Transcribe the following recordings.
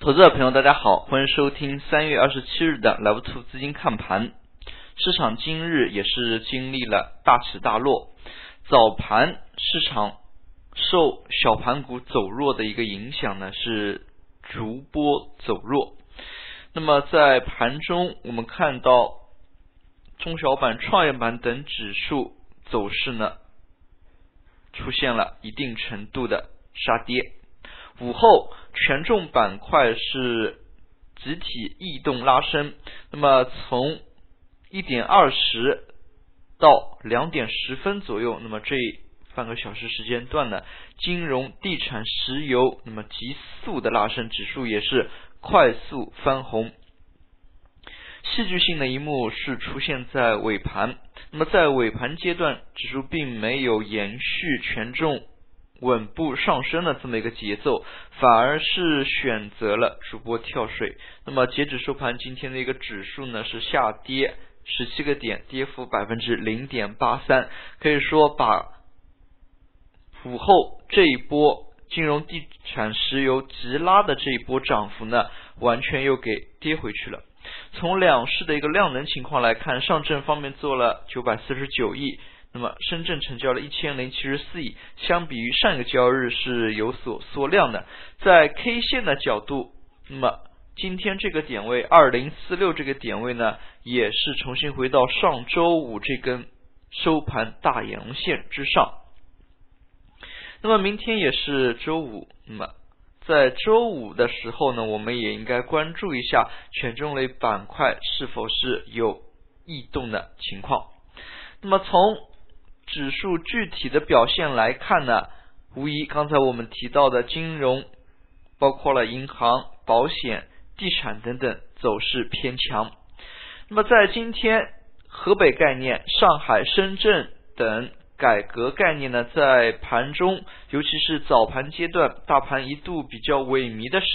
投资者朋友，大家好，欢迎收听三月二十七日的 Live Two 资金看盘。市场今日也是经历了大起大落，早盘市场受小盘股走弱的一个影响呢，是逐波走弱。那么在盘中，我们看到中小板、创业板等指数走势呢，出现了一定程度的杀跌。午后，权重板块是集体异动拉升。那么从一点二十到两点十分左右，那么这半个小时时间段呢，金融、地产、石油，那么急速的拉升，指数也是快速翻红。戏剧性的一幕是出现在尾盘。那么在尾盘阶段，指数并没有延续权重。稳步上升的这么一个节奏，反而是选择了主波跳水。那么截止收盘，今天的一个指数呢是下跌十七个点，跌幅百分之零点八三，可以说把午后这一波金融、地产、石油急拉的这一波涨幅呢，完全又给跌回去了。从两市的一个量能情况来看，上证方面做了九百四十九亿。那么深圳成交了一千零七十四亿，相比于上一个交易日是有所缩量的。在 K 线的角度，那么今天这个点位二零四六这个点位呢，也是重新回到上周五这根收盘大阳线之上。那么明天也是周五，那么在周五的时候呢，我们也应该关注一下权重类板块是否是有异动的情况。那么从指数具体的表现来看呢，无疑刚才我们提到的金融，包括了银行、保险、地产等等走势偏强。那么在今天，河北概念、上海、深圳等改革概念呢，在盘中，尤其是早盘阶段，大盘一度比较萎靡的时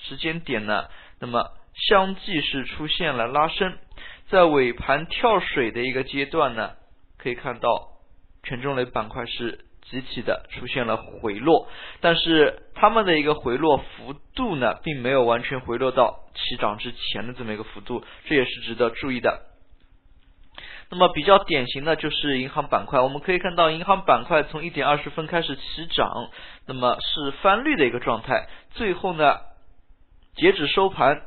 时间点呢，那么相继是出现了拉升，在尾盘跳水的一个阶段呢。可以看到，权重类板块是集体的出现了回落，但是它们的一个回落幅度呢，并没有完全回落到起涨之前的这么一个幅度，这也是值得注意的。那么比较典型的就是银行板块，我们可以看到银行板块从一点二十分开始起涨，那么是翻绿的一个状态，最后呢，截止收盘。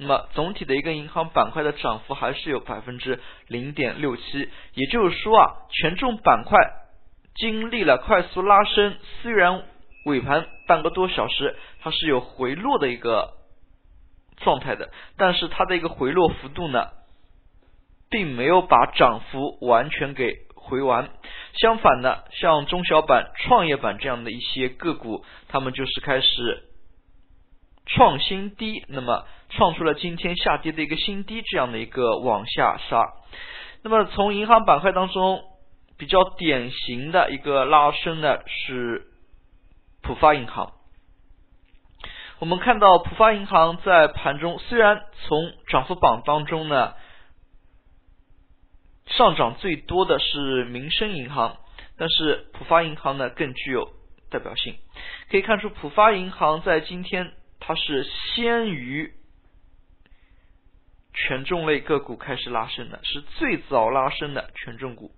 那么总体的一个银行板块的涨幅还是有百分之零点六七，也就是说啊，权重板块经历了快速拉升，虽然尾盘半个多小时它是有回落的一个状态的，但是它的一个回落幅度呢，并没有把涨幅完全给回完，相反呢，像中小板、创业板这样的一些个股，他们就是开始。创新低，那么创出了今天下跌的一个新低，这样的一个往下杀。那么从银行板块当中比较典型的一个拉升呢，是浦发银行。我们看到浦发银行在盘中虽然从涨幅榜当中呢上涨最多的是民生银行，但是浦发银行呢更具有代表性。可以看出浦发银行在今天。它是先于权重类个股开始拉升的，是最早拉升的权重股。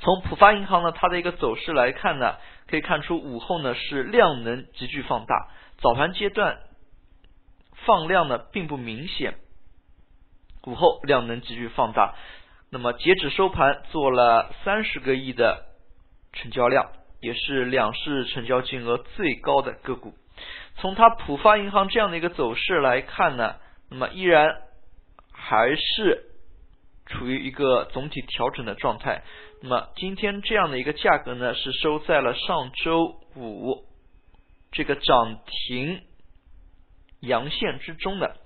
从浦发银行呢，它的一个走势来看呢，可以看出午后呢是量能急剧放大，早盘阶段放量呢并不明显，午后量能急剧放大，那么截止收盘做了三十个亿的成交量。也是两市成交金额最高的个股。从它浦发银行这样的一个走势来看呢，那么依然还是处于一个总体调整的状态。那么今天这样的一个价格呢，是收在了上周五这个涨停阳线之中的。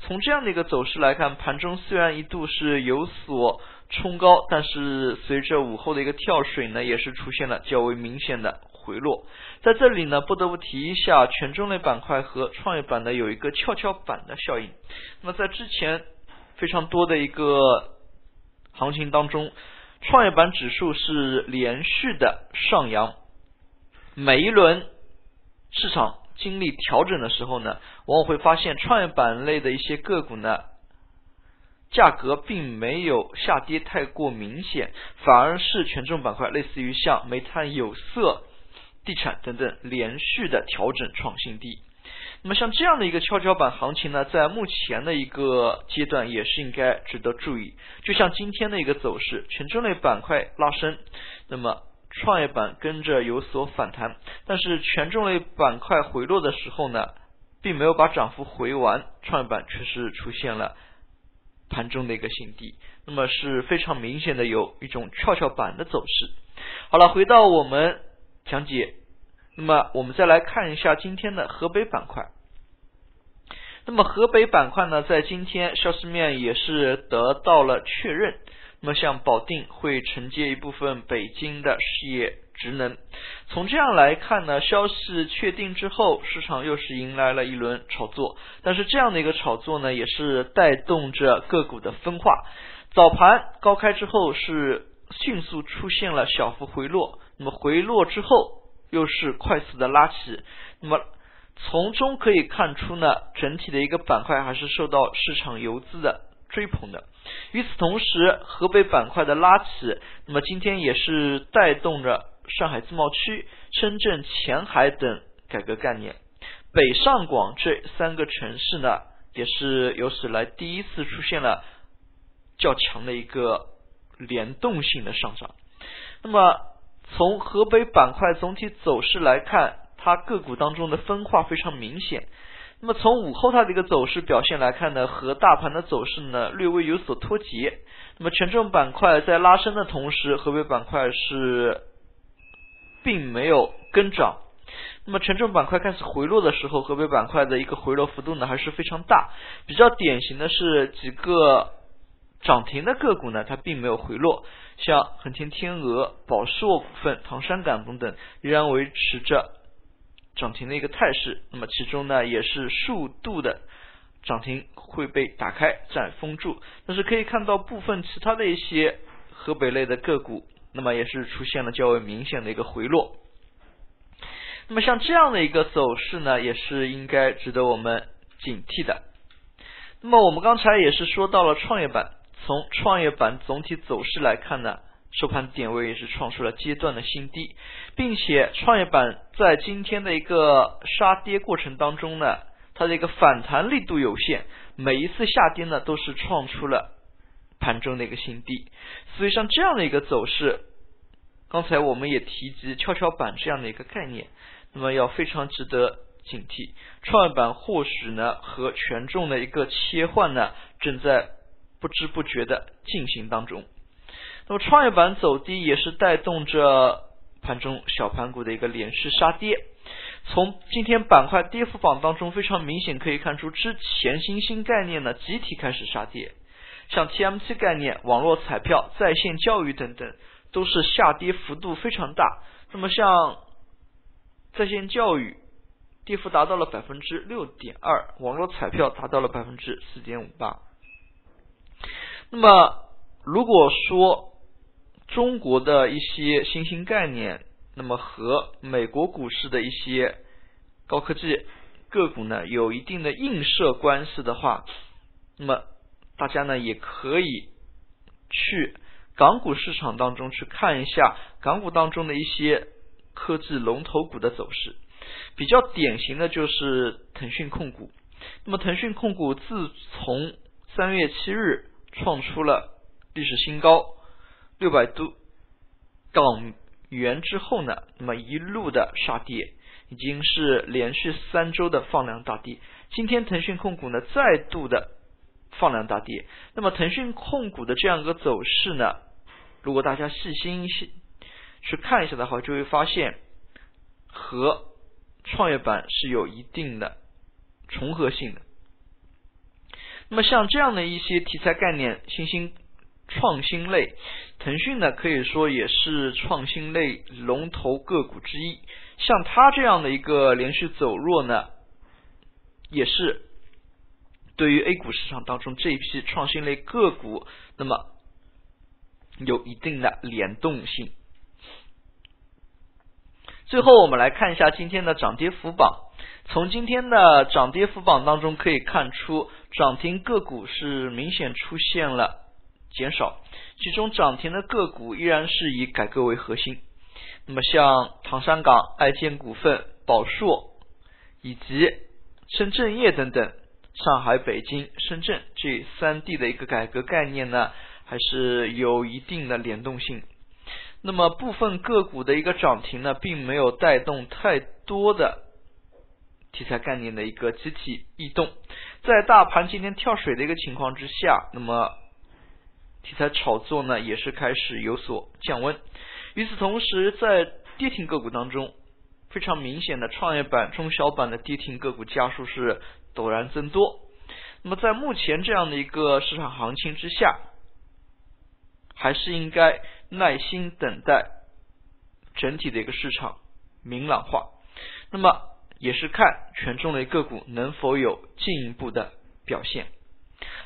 从这样的一个走势来看，盘中虽然一度是有所。冲高，但是随着午后的一个跳水呢，也是出现了较为明显的回落。在这里呢，不得不提一下权重类板块和创业板呢有一个跷跷板的效应。那么在之前非常多的一个行情当中，创业板指数是连续的上扬，每一轮市场经历调整的时候呢，往往会发现创业板类的一些个股呢，价格并没有下跌太过明显，反而是权重板块，类似于像煤炭、有色、地产等等，连续的调整创新低。那么像这样的一个跷跷板行情呢，在目前的一个阶段也是应该值得注意。就像今天的一个走势，权重类板块拉升，那么创业板跟着有所反弹，但是权重类板块回落的时候呢，并没有把涨幅回完，创业板却是出现了盘中的一个新低，那么是非常明显的有一种跷跷板的走势。好了，回到我们讲解。那么我们再来看一下今天的河北板块。那么河北板块呢，在今天消息面也是得到了确认。那么像保定会承接一部分北京的事业职能。从这样来看呢，消息确定之后，市场又是迎来了一轮炒作。但是这样的一个炒作呢，也是带动着个股的分化。早盘高开之后是迅速出现了小幅回落。那么回落之后。又是快速的拉起，那么从中可以看出呢，整体的一个板块还是受到市场游资的追捧的。与此同时，河北板块的拉起，那么今天也是带动着上海自贸区、深圳前海等改革概念，北上广这三个城市呢，也是有史来第一次出现了较强的一个联动性的上涨。那么。从河北板块总体走势来看，它个股当中的分化非常明显。那么从午后它的一个走势表现来看呢，和大盘的走势呢略微有所脱节。那么权重板块在拉升的同时，河北板块是并没有跟涨。那么权重板块开始回落的时候，河北板块的一个回落幅度呢还是非常大。比较典型的是几个。涨停的个股呢，它并没有回落，像恒天天鹅、宝硕股份、唐山港等等，依然维持着涨停的一个态势。那么其中呢，也是数度的涨停会被打开再封住。但是可以看到部分其他的一些河北类的个股，那么也是出现了较为明显的一个回落。那么像这样的一个走势呢，也是应该值得我们警惕的。那么我们刚才也是说到了创业板。从创业板总体走势来看呢，收盘点位也是创出了阶段的新低，并且创业板在今天的一个杀跌过程当中呢，它的一个反弹力度有限，每一次下跌呢都是创出了盘中的一个新低，所以像这样的一个走势，刚才我们也提及跷跷板这样的一个概念，那么要非常值得警惕，创业板或许呢和权重的一个切换呢正在。不知不觉的进行当中，那么创业板走低也是带动着盘中小盘股的一个连续杀跌。从今天板块跌幅榜当中非常明显可以看出，之前新兴概念呢集体开始杀跌，像 TMT 概念、网络彩票、在线教育等等都是下跌幅度非常大。那么像在线教育跌幅达到了百分之六点二，网络彩票达到了百分之四点五八。那么，如果说中国的一些新兴概念，那么和美国股市的一些高科技个股呢有一定的映射关系的话，那么大家呢也可以去港股市场当中去看一下港股当中的一些科技龙头股的走势。比较典型的就是腾讯控股。那么腾讯控股自从三月七日。创出了历史新高六百多港元之后呢，那么一路的杀跌，已经是连续三周的放量大跌。今天腾讯控股呢再度的放量大跌。那么腾讯控股的这样一个走势呢，如果大家细心细去看一下的话，就会发现和创业板是有一定的重合性的。那么像这样的一些题材概念、新兴创新类，腾讯呢可以说也是创新类龙头个股之一。像它这样的一个连续走弱呢，也是对于 A 股市场当中这一批创新类个股，那么有一定的联动性。最后我们来看一下今天的涨跌幅榜。从今天的涨跌幅榜当中可以看出，涨停个股是明显出现了减少，其中涨停的个股依然是以改革为核心。那么像唐山港、爱建股份、宝硕以及深圳业等等，上海、北京、深圳这三地的一个改革概念呢，还是有一定的联动性。那么部分个股的一个涨停呢，并没有带动太多的题材概念的一个集体异动。在大盘今天跳水的一个情况之下，那么题材炒作呢，也是开始有所降温。与此同时，在跌停个股当中，非常明显的创业板、中小板的跌停个股家数是陡然增多。那么在目前这样的一个市场行情之下，还是应该。耐心等待整体的一个市场明朗化，那么也是看权重类个股能否有进一步的表现。